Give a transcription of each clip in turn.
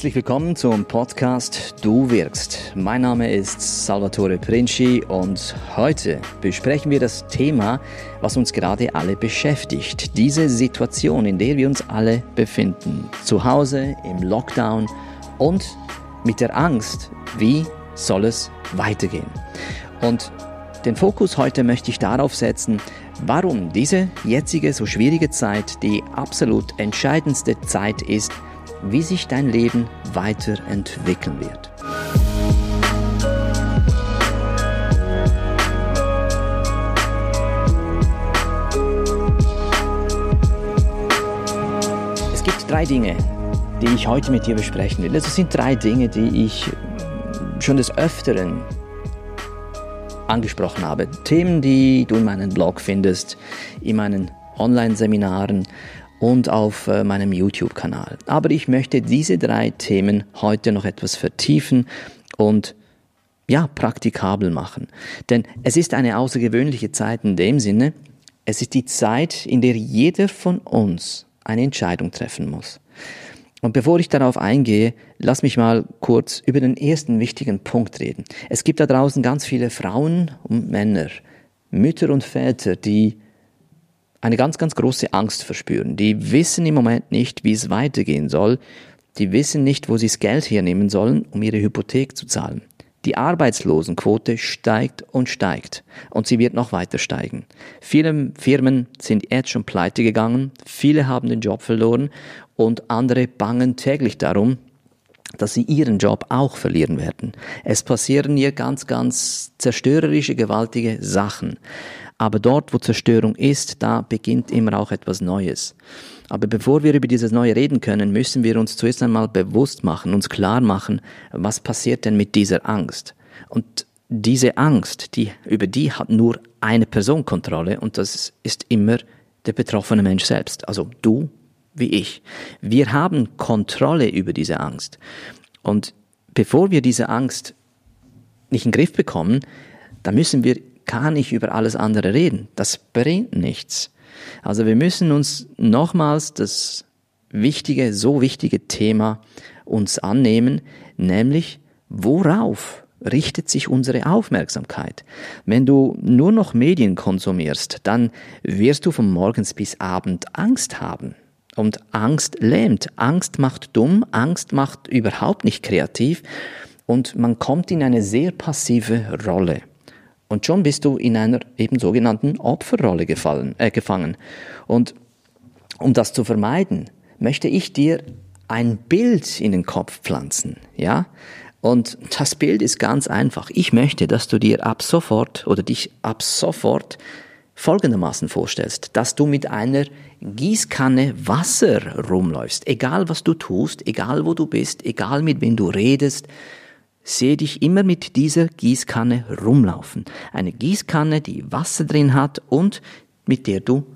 Herzlich willkommen zum Podcast Du wirkst. Mein Name ist Salvatore Princi und heute besprechen wir das Thema, was uns gerade alle beschäftigt. Diese Situation, in der wir uns alle befinden. Zu Hause, im Lockdown und mit der Angst, wie soll es weitergehen. Und den Fokus heute möchte ich darauf setzen, warum diese jetzige so schwierige Zeit die absolut entscheidendste Zeit ist, wie sich dein Leben weiterentwickeln wird. Es gibt drei Dinge, die ich heute mit dir besprechen will. Das sind drei Dinge, die ich schon des Öfteren angesprochen habe. Themen, die du in meinem Blog findest, in meinen Online-Seminaren und auf äh, meinem YouTube-Kanal. Aber ich möchte diese drei Themen heute noch etwas vertiefen und ja, praktikabel machen. Denn es ist eine außergewöhnliche Zeit in dem Sinne, es ist die Zeit, in der jeder von uns eine Entscheidung treffen muss. Und bevor ich darauf eingehe, lass mich mal kurz über den ersten wichtigen Punkt reden. Es gibt da draußen ganz viele Frauen und Männer, Mütter und Väter, die eine ganz, ganz große Angst verspüren. Die wissen im Moment nicht, wie es weitergehen soll. Die wissen nicht, wo sie das Geld hernehmen sollen, um ihre Hypothek zu zahlen. Die Arbeitslosenquote steigt und steigt und sie wird noch weiter steigen. Viele Firmen sind jetzt schon pleite gegangen, viele haben den Job verloren und andere bangen täglich darum, dass sie ihren Job auch verlieren werden. Es passieren hier ganz, ganz zerstörerische, gewaltige Sachen. Aber dort, wo Zerstörung ist, da beginnt immer auch etwas Neues. Aber bevor wir über dieses Neue reden können, müssen wir uns zuerst einmal bewusst machen, uns klar machen, was passiert denn mit dieser Angst? Und diese Angst, die, über die hat nur eine Person Kontrolle und das ist immer der betroffene Mensch selbst. Also du wie ich. Wir haben Kontrolle über diese Angst. Und bevor wir diese Angst nicht in den Griff bekommen, dann müssen wir gar nicht über alles andere reden. Das bringt nichts. Also wir müssen uns nochmals das wichtige, so wichtige Thema uns annehmen, nämlich worauf richtet sich unsere Aufmerksamkeit. Wenn du nur noch Medien konsumierst, dann wirst du von morgens bis abend Angst haben. Und Angst lähmt, Angst macht dumm, Angst macht überhaupt nicht kreativ und man kommt in eine sehr passive Rolle. Und schon bist du in einer eben sogenannten Opferrolle gefallen, äh, gefangen. Und um das zu vermeiden, möchte ich dir ein Bild in den Kopf pflanzen, ja? Und das Bild ist ganz einfach. Ich möchte, dass du dir ab sofort oder dich ab sofort folgendermaßen vorstellst, dass du mit einer Gießkanne Wasser rumläufst, egal was du tust, egal wo du bist, egal mit wem du redest, sehe dich immer mit dieser Gießkanne rumlaufen. Eine Gießkanne, die Wasser drin hat und mit der du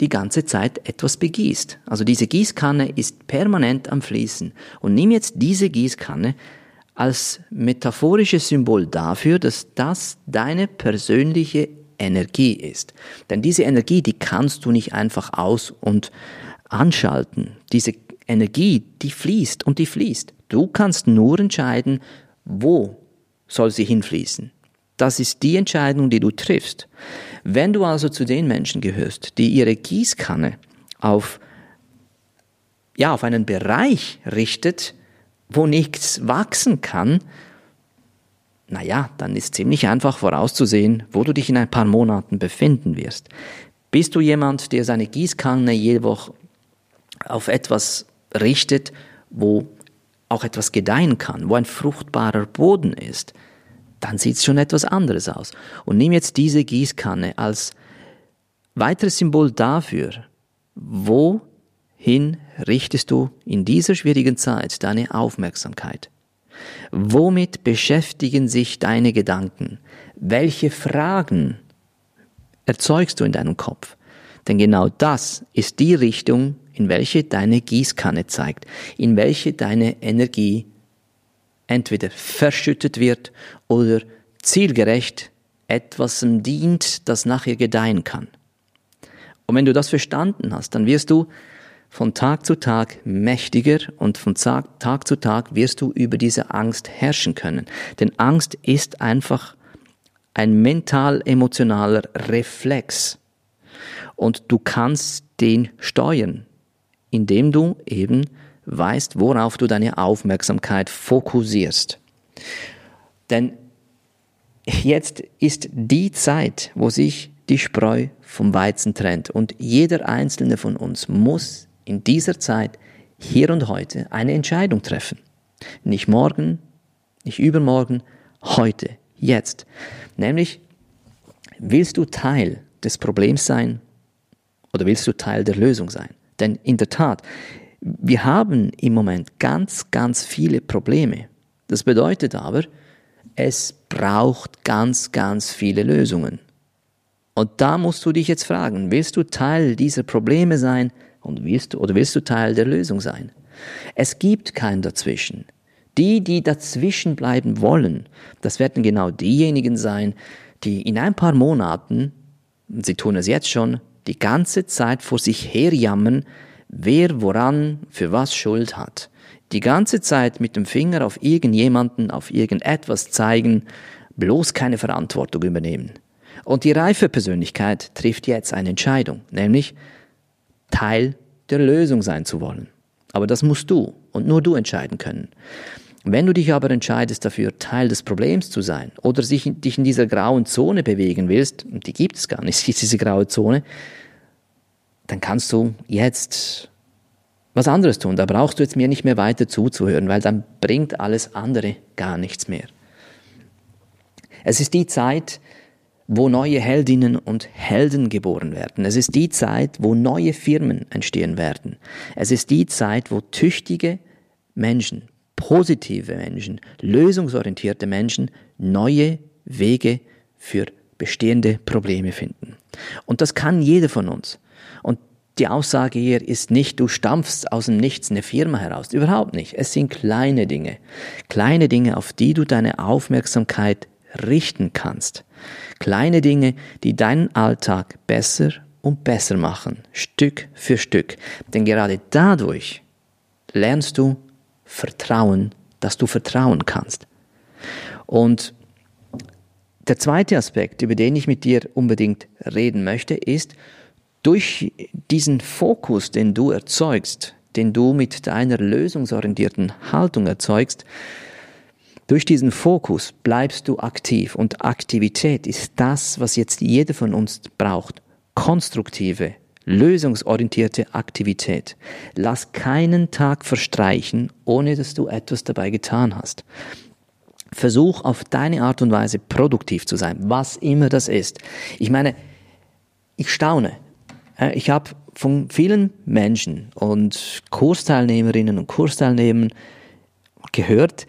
die ganze Zeit etwas begießt. Also diese Gießkanne ist permanent am Fließen. Und nimm jetzt diese Gießkanne als metaphorisches Symbol dafür, dass das deine persönliche Energie ist. Denn diese Energie, die kannst du nicht einfach aus und anschalten. Diese Energie, die fließt und die fließt. Du kannst nur entscheiden, wo soll sie hinfließen? Das ist die Entscheidung, die du triffst. Wenn du also zu den Menschen gehörst, die ihre Gießkanne auf, ja, auf einen Bereich richtet, wo nichts wachsen kann, naja, dann ist ziemlich einfach vorauszusehen, wo du dich in ein paar Monaten befinden wirst. Bist du jemand, der seine Gießkanne jede Woche auf etwas richtet, wo auch etwas gedeihen kann, wo ein fruchtbarer Boden ist, dann sieht es schon etwas anderes aus. Und nimm jetzt diese Gießkanne als weiteres Symbol dafür, wohin richtest du in dieser schwierigen Zeit deine Aufmerksamkeit? Womit beschäftigen sich deine Gedanken? Welche Fragen erzeugst du in deinem Kopf? Denn genau das ist die Richtung, in welche deine Gießkanne zeigt, in welche deine Energie entweder verschüttet wird oder zielgerecht etwas dient, das nachher gedeihen kann. Und wenn du das verstanden hast, dann wirst du von Tag zu Tag mächtiger und von Tag zu Tag wirst du über diese Angst herrschen können. Denn Angst ist einfach ein mental-emotionaler Reflex. Und du kannst den steuern, indem du eben weißt, worauf du deine Aufmerksamkeit fokussierst. Denn jetzt ist die Zeit, wo sich die Spreu vom Weizen trennt. Und jeder einzelne von uns muss in dieser Zeit, hier und heute, eine Entscheidung treffen. Nicht morgen, nicht übermorgen, heute, jetzt. Nämlich, willst du Teil des Problems sein oder willst du Teil der Lösung sein? Denn in der Tat, wir haben im Moment ganz, ganz viele Probleme. Das bedeutet aber, es braucht ganz, ganz viele Lösungen. Und da musst du dich jetzt fragen, willst du Teil dieser Probleme sein und willst oder willst du Teil der Lösung sein? Es gibt kein Dazwischen. Die, die dazwischen bleiben wollen, das werden genau diejenigen sein, die in ein paar Monaten, sie tun es jetzt schon, die ganze Zeit vor sich herjammern, wer woran für was Schuld hat. Die ganze Zeit mit dem Finger auf irgendjemanden, auf irgendetwas zeigen, bloß keine Verantwortung übernehmen. Und die reife Persönlichkeit trifft jetzt eine Entscheidung, nämlich Teil der Lösung sein zu wollen. Aber das musst du und nur du entscheiden können. Wenn du dich aber entscheidest dafür, Teil des Problems zu sein oder sich, dich in dieser grauen Zone bewegen willst, und die gibt es gar nicht, diese graue Zone, dann kannst du jetzt was anderes tun. Da brauchst du jetzt mir nicht mehr weiter zuzuhören, weil dann bringt alles andere gar nichts mehr. Es ist die Zeit, wo neue Heldinnen und Helden geboren werden. Es ist die Zeit, wo neue Firmen entstehen werden. Es ist die Zeit, wo tüchtige Menschen, positive Menschen, lösungsorientierte Menschen neue Wege für bestehende Probleme finden. Und das kann jeder von uns. Und die Aussage hier ist nicht, du stampfst aus dem Nichts eine Firma heraus. Überhaupt nicht. Es sind kleine Dinge. Kleine Dinge, auf die du deine Aufmerksamkeit richten kannst. Kleine Dinge, die deinen Alltag besser und besser machen, Stück für Stück. Denn gerade dadurch lernst du Vertrauen, dass du vertrauen kannst. Und der zweite Aspekt, über den ich mit dir unbedingt reden möchte, ist, durch diesen Fokus, den du erzeugst, den du mit deiner lösungsorientierten Haltung erzeugst, durch diesen Fokus bleibst du aktiv und Aktivität ist das, was jetzt jeder von uns braucht. Konstruktive, lösungsorientierte Aktivität. Lass keinen Tag verstreichen, ohne dass du etwas dabei getan hast. Versuch auf deine Art und Weise produktiv zu sein, was immer das ist. Ich meine, ich staune. Äh, ich habe von vielen Menschen und Kursteilnehmerinnen und Kursteilnehmern gehört,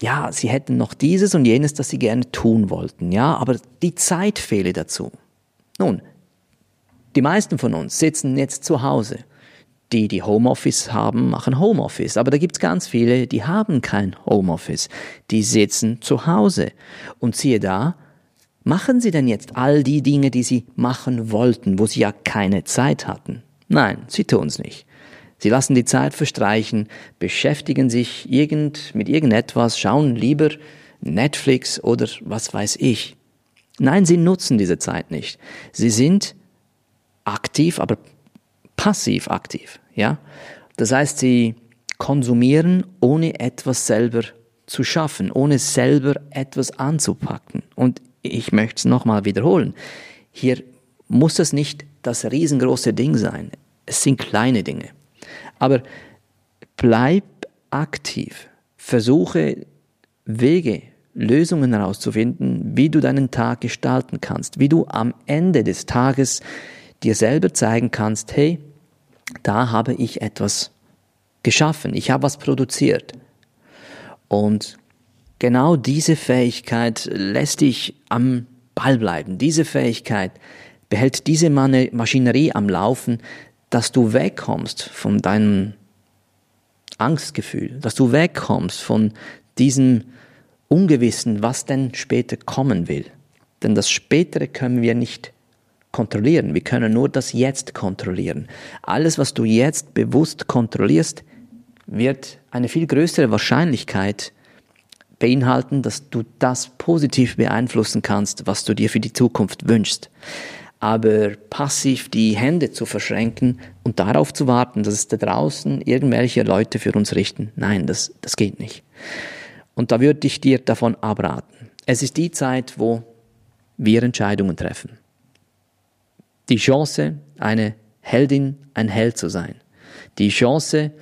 ja, sie hätten noch dieses und jenes, das sie gerne tun wollten, ja, aber die Zeit fehle dazu. Nun, die meisten von uns sitzen jetzt zu Hause. Die, die Homeoffice haben, machen Homeoffice. Aber da gibt's ganz viele, die haben kein Homeoffice. Die sitzen zu Hause. Und siehe da, machen sie denn jetzt all die Dinge, die sie machen wollten, wo sie ja keine Zeit hatten? Nein, sie tun's nicht. Sie lassen die Zeit verstreichen, beschäftigen sich irgend, mit irgendetwas, schauen lieber Netflix oder was weiß ich. Nein, sie nutzen diese Zeit nicht. Sie sind aktiv, aber passiv aktiv, ja? Das heißt, sie konsumieren, ohne etwas selber zu schaffen, ohne selber etwas anzupacken. Und ich möchte es nochmal wiederholen. Hier muss es nicht das riesengroße Ding sein. Es sind kleine Dinge. Aber bleib aktiv. Versuche Wege, Lösungen herauszufinden, wie du deinen Tag gestalten kannst, wie du am Ende des Tages dir selber zeigen kannst, hey, da habe ich etwas geschaffen, ich habe was produziert. Und genau diese Fähigkeit lässt dich am Ball bleiben. Diese Fähigkeit behält diese Maschinerie am Laufen, dass du wegkommst von deinem Angstgefühl, dass du wegkommst von diesem Ungewissen, was denn später kommen will. Denn das Spätere können wir nicht kontrollieren. Wir können nur das Jetzt kontrollieren. Alles, was du jetzt bewusst kontrollierst, wird eine viel größere Wahrscheinlichkeit beinhalten, dass du das positiv beeinflussen kannst, was du dir für die Zukunft wünschst. Aber passiv die Hände zu verschränken und darauf zu warten, dass es da draußen irgendwelche Leute für uns richten, nein, das, das geht nicht. Und da würde ich dir davon abraten. Es ist die Zeit, wo wir Entscheidungen treffen. Die Chance, eine Heldin, ein Held zu sein. Die Chance,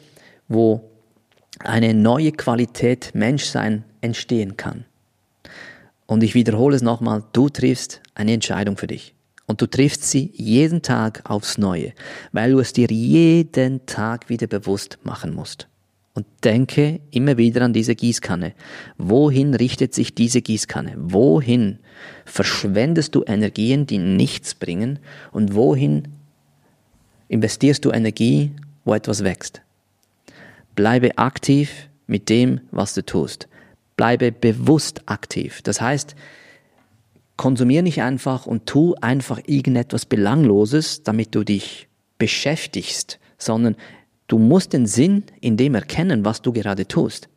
wo eine neue Qualität Menschsein entstehen kann. Und ich wiederhole es nochmal, du triffst eine Entscheidung für dich. Und du triffst sie jeden Tag aufs Neue, weil du es dir jeden Tag wieder bewusst machen musst. Und denke immer wieder an diese Gießkanne. Wohin richtet sich diese Gießkanne? Wohin verschwendest du Energien, die nichts bringen? Und wohin investierst du Energie, wo etwas wächst? Bleibe aktiv mit dem, was du tust. Bleibe bewusst aktiv. Das heißt, konsumier nicht einfach und tu einfach irgendetwas Belangloses, damit du dich beschäftigst, sondern du musst den Sinn in dem erkennen, was du gerade tust.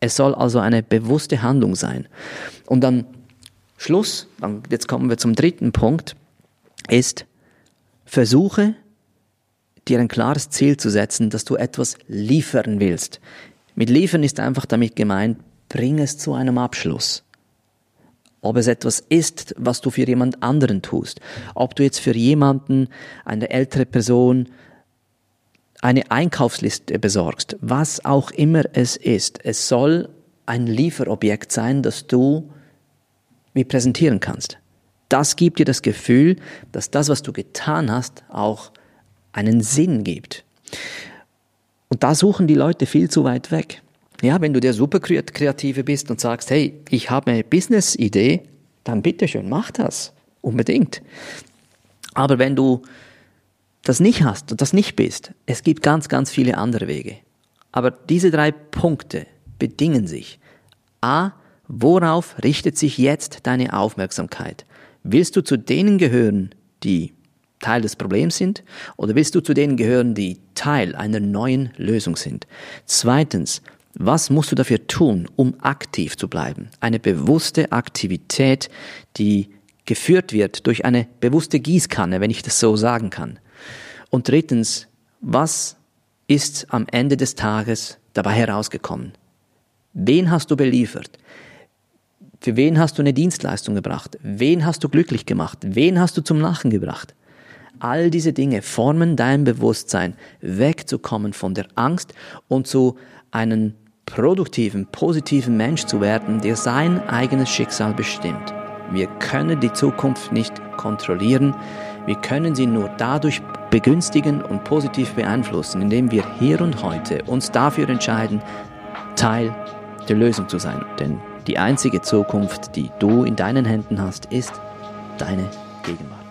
Es soll also eine bewusste Handlung sein. Und dann Schluss, jetzt kommen wir zum dritten Punkt, ist, versuche dir ein klares Ziel zu setzen, dass du etwas liefern willst. Mit liefern ist einfach damit gemeint, bring es zu einem Abschluss. Ob es etwas ist, was du für jemand anderen tust. Ob du jetzt für jemanden, eine ältere Person, eine Einkaufsliste besorgst. Was auch immer es ist. Es soll ein Lieferobjekt sein, das du wie präsentieren kannst. Das gibt dir das Gefühl, dass das, was du getan hast, auch einen Sinn gibt. Und da suchen die Leute viel zu weit weg. Ja, wenn du der super Kreative bist und sagst, hey, ich habe eine Business-Idee, dann bitteschön, mach das. Unbedingt. Aber wenn du das nicht hast und das nicht bist, es gibt ganz, ganz viele andere Wege. Aber diese drei Punkte bedingen sich. A, worauf richtet sich jetzt deine Aufmerksamkeit? Willst du zu denen gehören, die Teil des Problems sind oder willst du zu denen gehören, die Teil einer neuen Lösung sind? Zweitens, was musst du dafür tun, um aktiv zu bleiben? Eine bewusste Aktivität, die geführt wird durch eine bewusste Gießkanne, wenn ich das so sagen kann. Und drittens, was ist am Ende des Tages dabei herausgekommen? Wen hast du beliefert? Für wen hast du eine Dienstleistung gebracht? Wen hast du glücklich gemacht? Wen hast du zum Lachen gebracht? All diese Dinge formen dein Bewusstsein, wegzukommen von der Angst und zu einem produktiven, positiven Mensch zu werden, der sein eigenes Schicksal bestimmt. Wir können die Zukunft nicht kontrollieren, wir können sie nur dadurch begünstigen und positiv beeinflussen, indem wir hier und heute uns dafür entscheiden, Teil der Lösung zu sein. Denn die einzige Zukunft, die du in deinen Händen hast, ist deine Gegenwart.